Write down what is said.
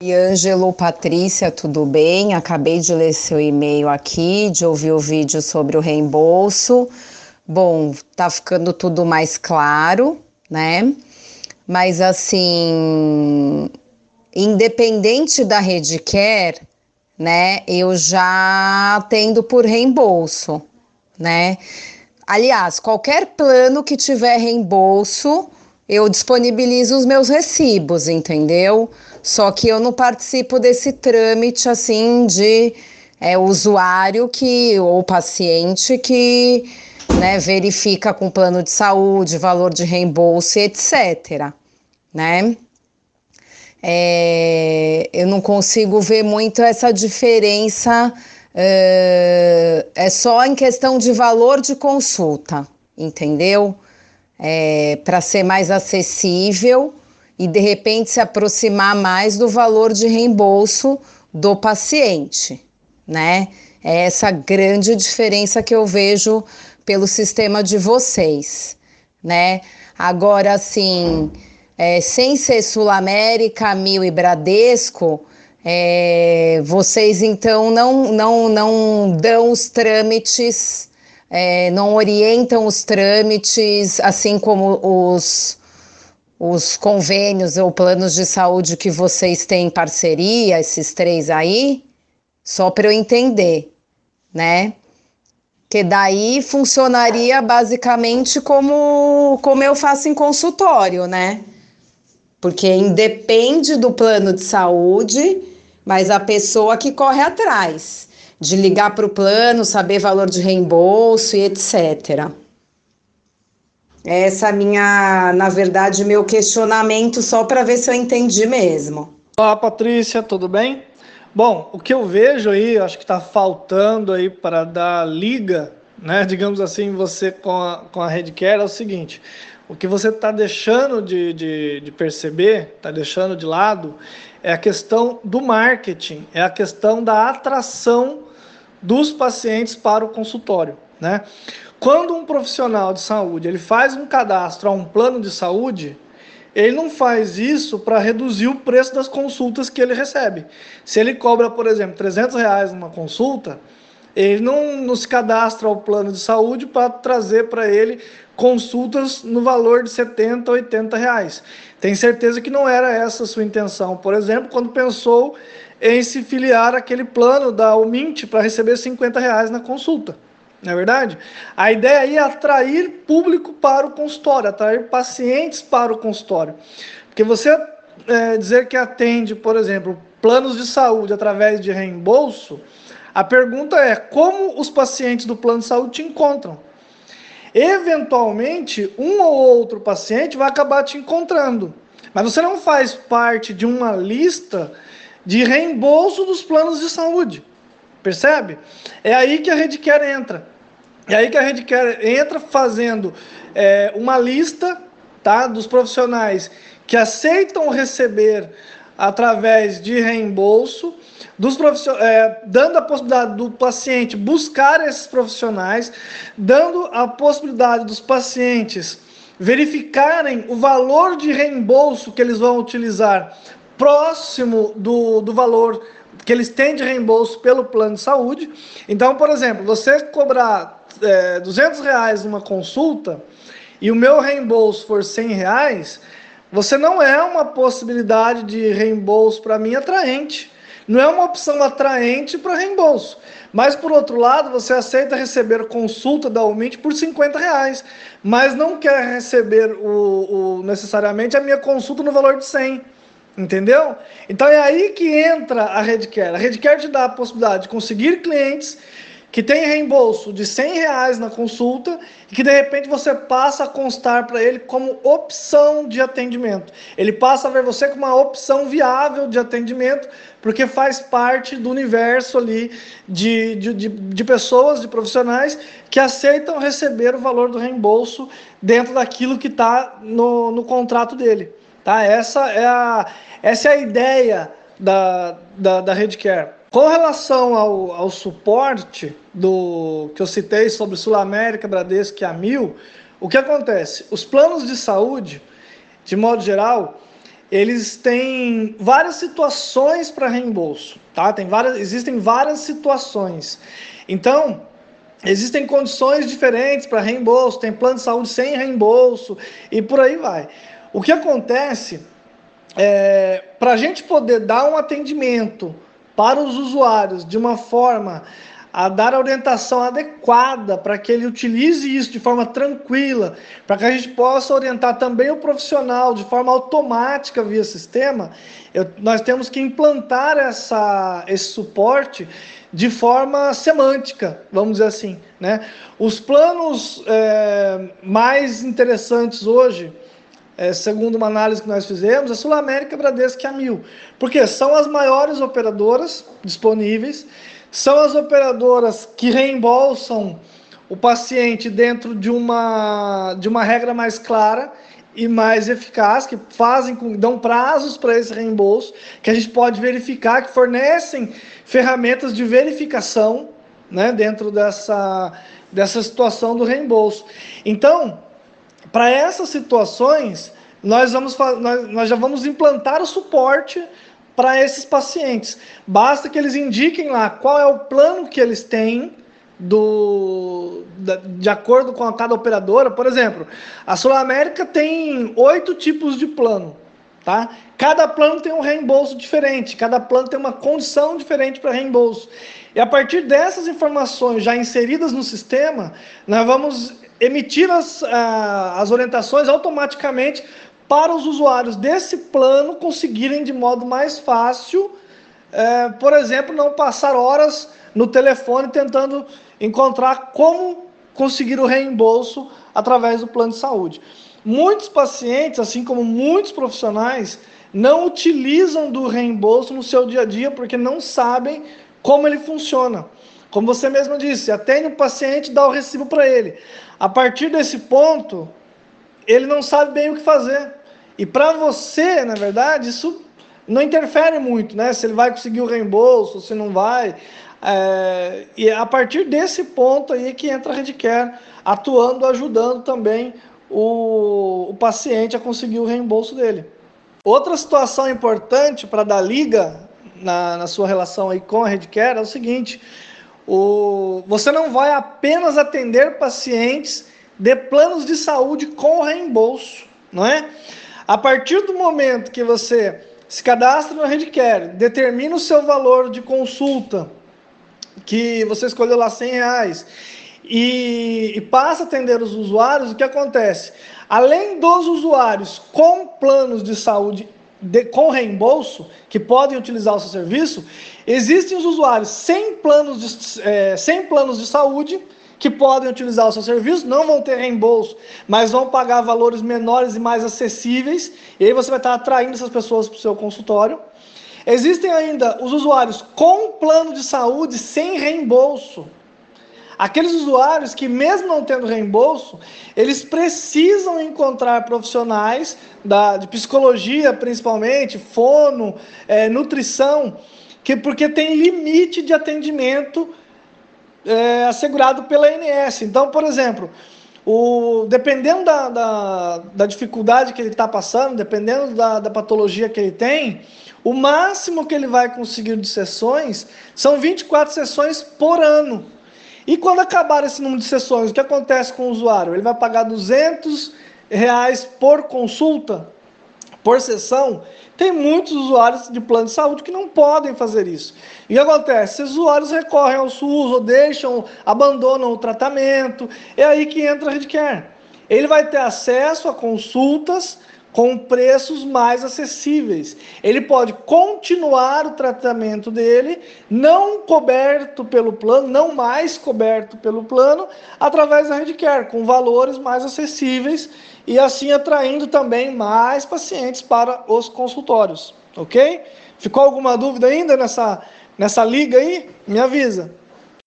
E Ângelo, Patrícia, tudo bem? Acabei de ler seu e-mail aqui, de ouvir o vídeo sobre o reembolso. Bom, tá ficando tudo mais claro, né? Mas assim, independente da rede Care, né? Eu já tendo por reembolso, né? Aliás, qualquer plano que tiver reembolso, eu disponibilizo os meus recibos, entendeu? Só que eu não participo desse trâmite assim de é, usuário que ou paciente que né, verifica com plano de saúde, valor de reembolso, etc. Né? É, eu não consigo ver muito essa diferença. É, só em questão de valor de consulta, entendeu? É, Para ser mais acessível e de repente se aproximar mais do valor de reembolso do paciente, né? É essa grande diferença que eu vejo pelo sistema de vocês, né? Agora, assim, é, sem ser Sul América, Mil e Bradesco, é, vocês então não, não, não dão os trâmites, é, não orientam os trâmites, assim como os, os convênios ou planos de saúde que vocês têm parceria, esses três aí, só para eu entender, né? Que daí funcionaria basicamente como, como eu faço em consultório, né? Porque independe do plano de saúde, mas a pessoa que corre atrás de ligar para o plano, saber valor de reembolso e etc. Essa minha, na verdade, meu questionamento só para ver se eu entendi mesmo. Olá, Patrícia, tudo bem? Bom, o que eu vejo aí, acho que está faltando aí para dar liga, né, digamos assim, você com a, com a Redcare é o seguinte, o que você está deixando de, de, de perceber, está deixando de lado, é a questão do marketing, é a questão da atração dos pacientes para o consultório, né? Quando um profissional de saúde ele faz um cadastro a um plano de saúde, ele não faz isso para reduzir o preço das consultas que ele recebe. Se ele cobra, por exemplo, 300 reais numa consulta, ele não, não se cadastra ao plano de saúde para trazer para ele consultas no valor de 70, 80 reais. Tem certeza que não era essa a sua intenção, por exemplo, quando pensou em se filiar àquele plano da Umint para receber 50 reais na consulta. Não é verdade? A ideia aí é atrair público para o consultório, atrair pacientes para o consultório. Porque você é, dizer que atende, por exemplo, planos de saúde através de reembolso, a pergunta é como os pacientes do plano de saúde te encontram? Eventualmente, um ou outro paciente vai acabar te encontrando, mas você não faz parte de uma lista de reembolso dos planos de saúde. Percebe? É aí que a Redcare entra. É aí que a Redcare entra fazendo é, uma lista tá, dos profissionais que aceitam receber através de reembolso, dos é, dando a possibilidade do paciente buscar esses profissionais, dando a possibilidade dos pacientes verificarem o valor de reembolso que eles vão utilizar próximo do, do valor que eles têm de reembolso pelo plano de saúde. Então, por exemplo, você cobrar é, 200 reais numa consulta e o meu reembolso for 100 reais, você não é uma possibilidade de reembolso para mim atraente. Não é uma opção atraente para reembolso. Mas, por outro lado, você aceita receber consulta da Umint por 50 reais, mas não quer receber o, o necessariamente a minha consulta no valor de 100. Entendeu? Então é aí que entra a Redcare. A Redcare te dá a possibilidade de conseguir clientes que tem reembolso de 100 reais na consulta e que de repente você passa a constar para ele como opção de atendimento. Ele passa a ver você como uma opção viável de atendimento, porque faz parte do universo ali de, de, de, de pessoas, de profissionais que aceitam receber o valor do reembolso dentro daquilo que está no, no contrato dele. Tá? Essa, é a, essa é a ideia da, da, da Redcare. Com relação ao, ao suporte do que eu citei sobre Sul América, Bradesco e a Mil, o que acontece? Os planos de saúde, de modo geral, eles têm várias situações para reembolso, tá? Tem várias, existem várias situações. Então, existem condições diferentes para reembolso, tem plano de saúde sem reembolso e por aí vai. O que acontece é, para a gente poder dar um atendimento para os usuários de uma forma a dar a orientação adequada para que ele utilize isso de forma tranquila, para que a gente possa orientar também o profissional de forma automática via sistema, eu, nós temos que implantar essa, esse suporte de forma semântica, vamos dizer assim. Né? Os planos é, mais interessantes hoje, é, segundo uma análise que nós fizemos, a Sul América, Bradesco e a Mil, porque são as maiores operadoras disponíveis são as operadoras que reembolsam o paciente dentro de uma, de uma regra mais clara e mais eficaz, que fazem, dão prazos para esse reembolso, que a gente pode verificar, que fornecem ferramentas de verificação né, dentro dessa, dessa situação do reembolso. Então, para essas situações, nós, vamos, nós, nós já vamos implantar o suporte para esses pacientes. Basta que eles indiquem lá qual é o plano que eles têm do, de acordo com cada operadora. Por exemplo, a Sul América tem oito tipos de plano. Tá? Cada plano tem um reembolso diferente, cada plano tem uma condição diferente para reembolso. E a partir dessas informações já inseridas no sistema, nós vamos emitir as, as orientações automaticamente para os usuários desse plano conseguirem de modo mais fácil, é, por exemplo, não passar horas no telefone tentando encontrar como conseguir o reembolso através do plano de saúde. Muitos pacientes, assim como muitos profissionais, não utilizam do reembolso no seu dia a dia porque não sabem como ele funciona. Como você mesmo disse, atende o paciente, dá o recibo para ele. A partir desse ponto, ele não sabe bem o que fazer. E para você, na verdade, isso não interfere muito, né? Se ele vai conseguir o reembolso, se não vai. É, e a partir desse ponto aí que entra a Redcare, atuando, ajudando também o, o paciente a conseguir o reembolso dele. Outra situação importante para dar liga na, na, sua relação aí com a Redcare é o seguinte: o, você não vai apenas atender pacientes de planos de saúde com reembolso, não é? A partir do momento que você se cadastra no Redcare, determina o seu valor de consulta, que você escolheu lá 100 reais, e, e passa a atender os usuários, o que acontece? Além dos usuários com planos de saúde de, com reembolso, que podem utilizar o seu serviço, existem os usuários sem planos de, é, sem planos de saúde, que podem utilizar o seu serviço, não vão ter reembolso, mas vão pagar valores menores e mais acessíveis, e aí você vai estar atraindo essas pessoas para o seu consultório. Existem ainda os usuários com plano de saúde sem reembolso. Aqueles usuários que, mesmo não tendo reembolso, eles precisam encontrar profissionais da, de psicologia, principalmente, fono, é, nutrição, que, porque tem limite de atendimento é, assegurado pela ANS. Então, por exemplo, o, dependendo da, da, da dificuldade que ele está passando, dependendo da, da patologia que ele tem, o máximo que ele vai conseguir de sessões são 24 sessões por ano. E quando acabar esse número de sessões, o que acontece com o usuário? Ele vai pagar 200 reais por consulta, por sessão, tem muitos usuários de plano de saúde que não podem fazer isso. E acontece? Os usuários recorrem ao SUS ou deixam, abandonam o tratamento. É aí que entra a Redcare. Ele vai ter acesso a consultas com preços mais acessíveis. Ele pode continuar o tratamento dele, não coberto pelo plano, não mais coberto pelo plano, através da Redcare, com valores mais acessíveis e assim atraindo também mais pacientes para os consultórios, ok? Ficou alguma dúvida ainda nessa, nessa liga aí? Me avisa.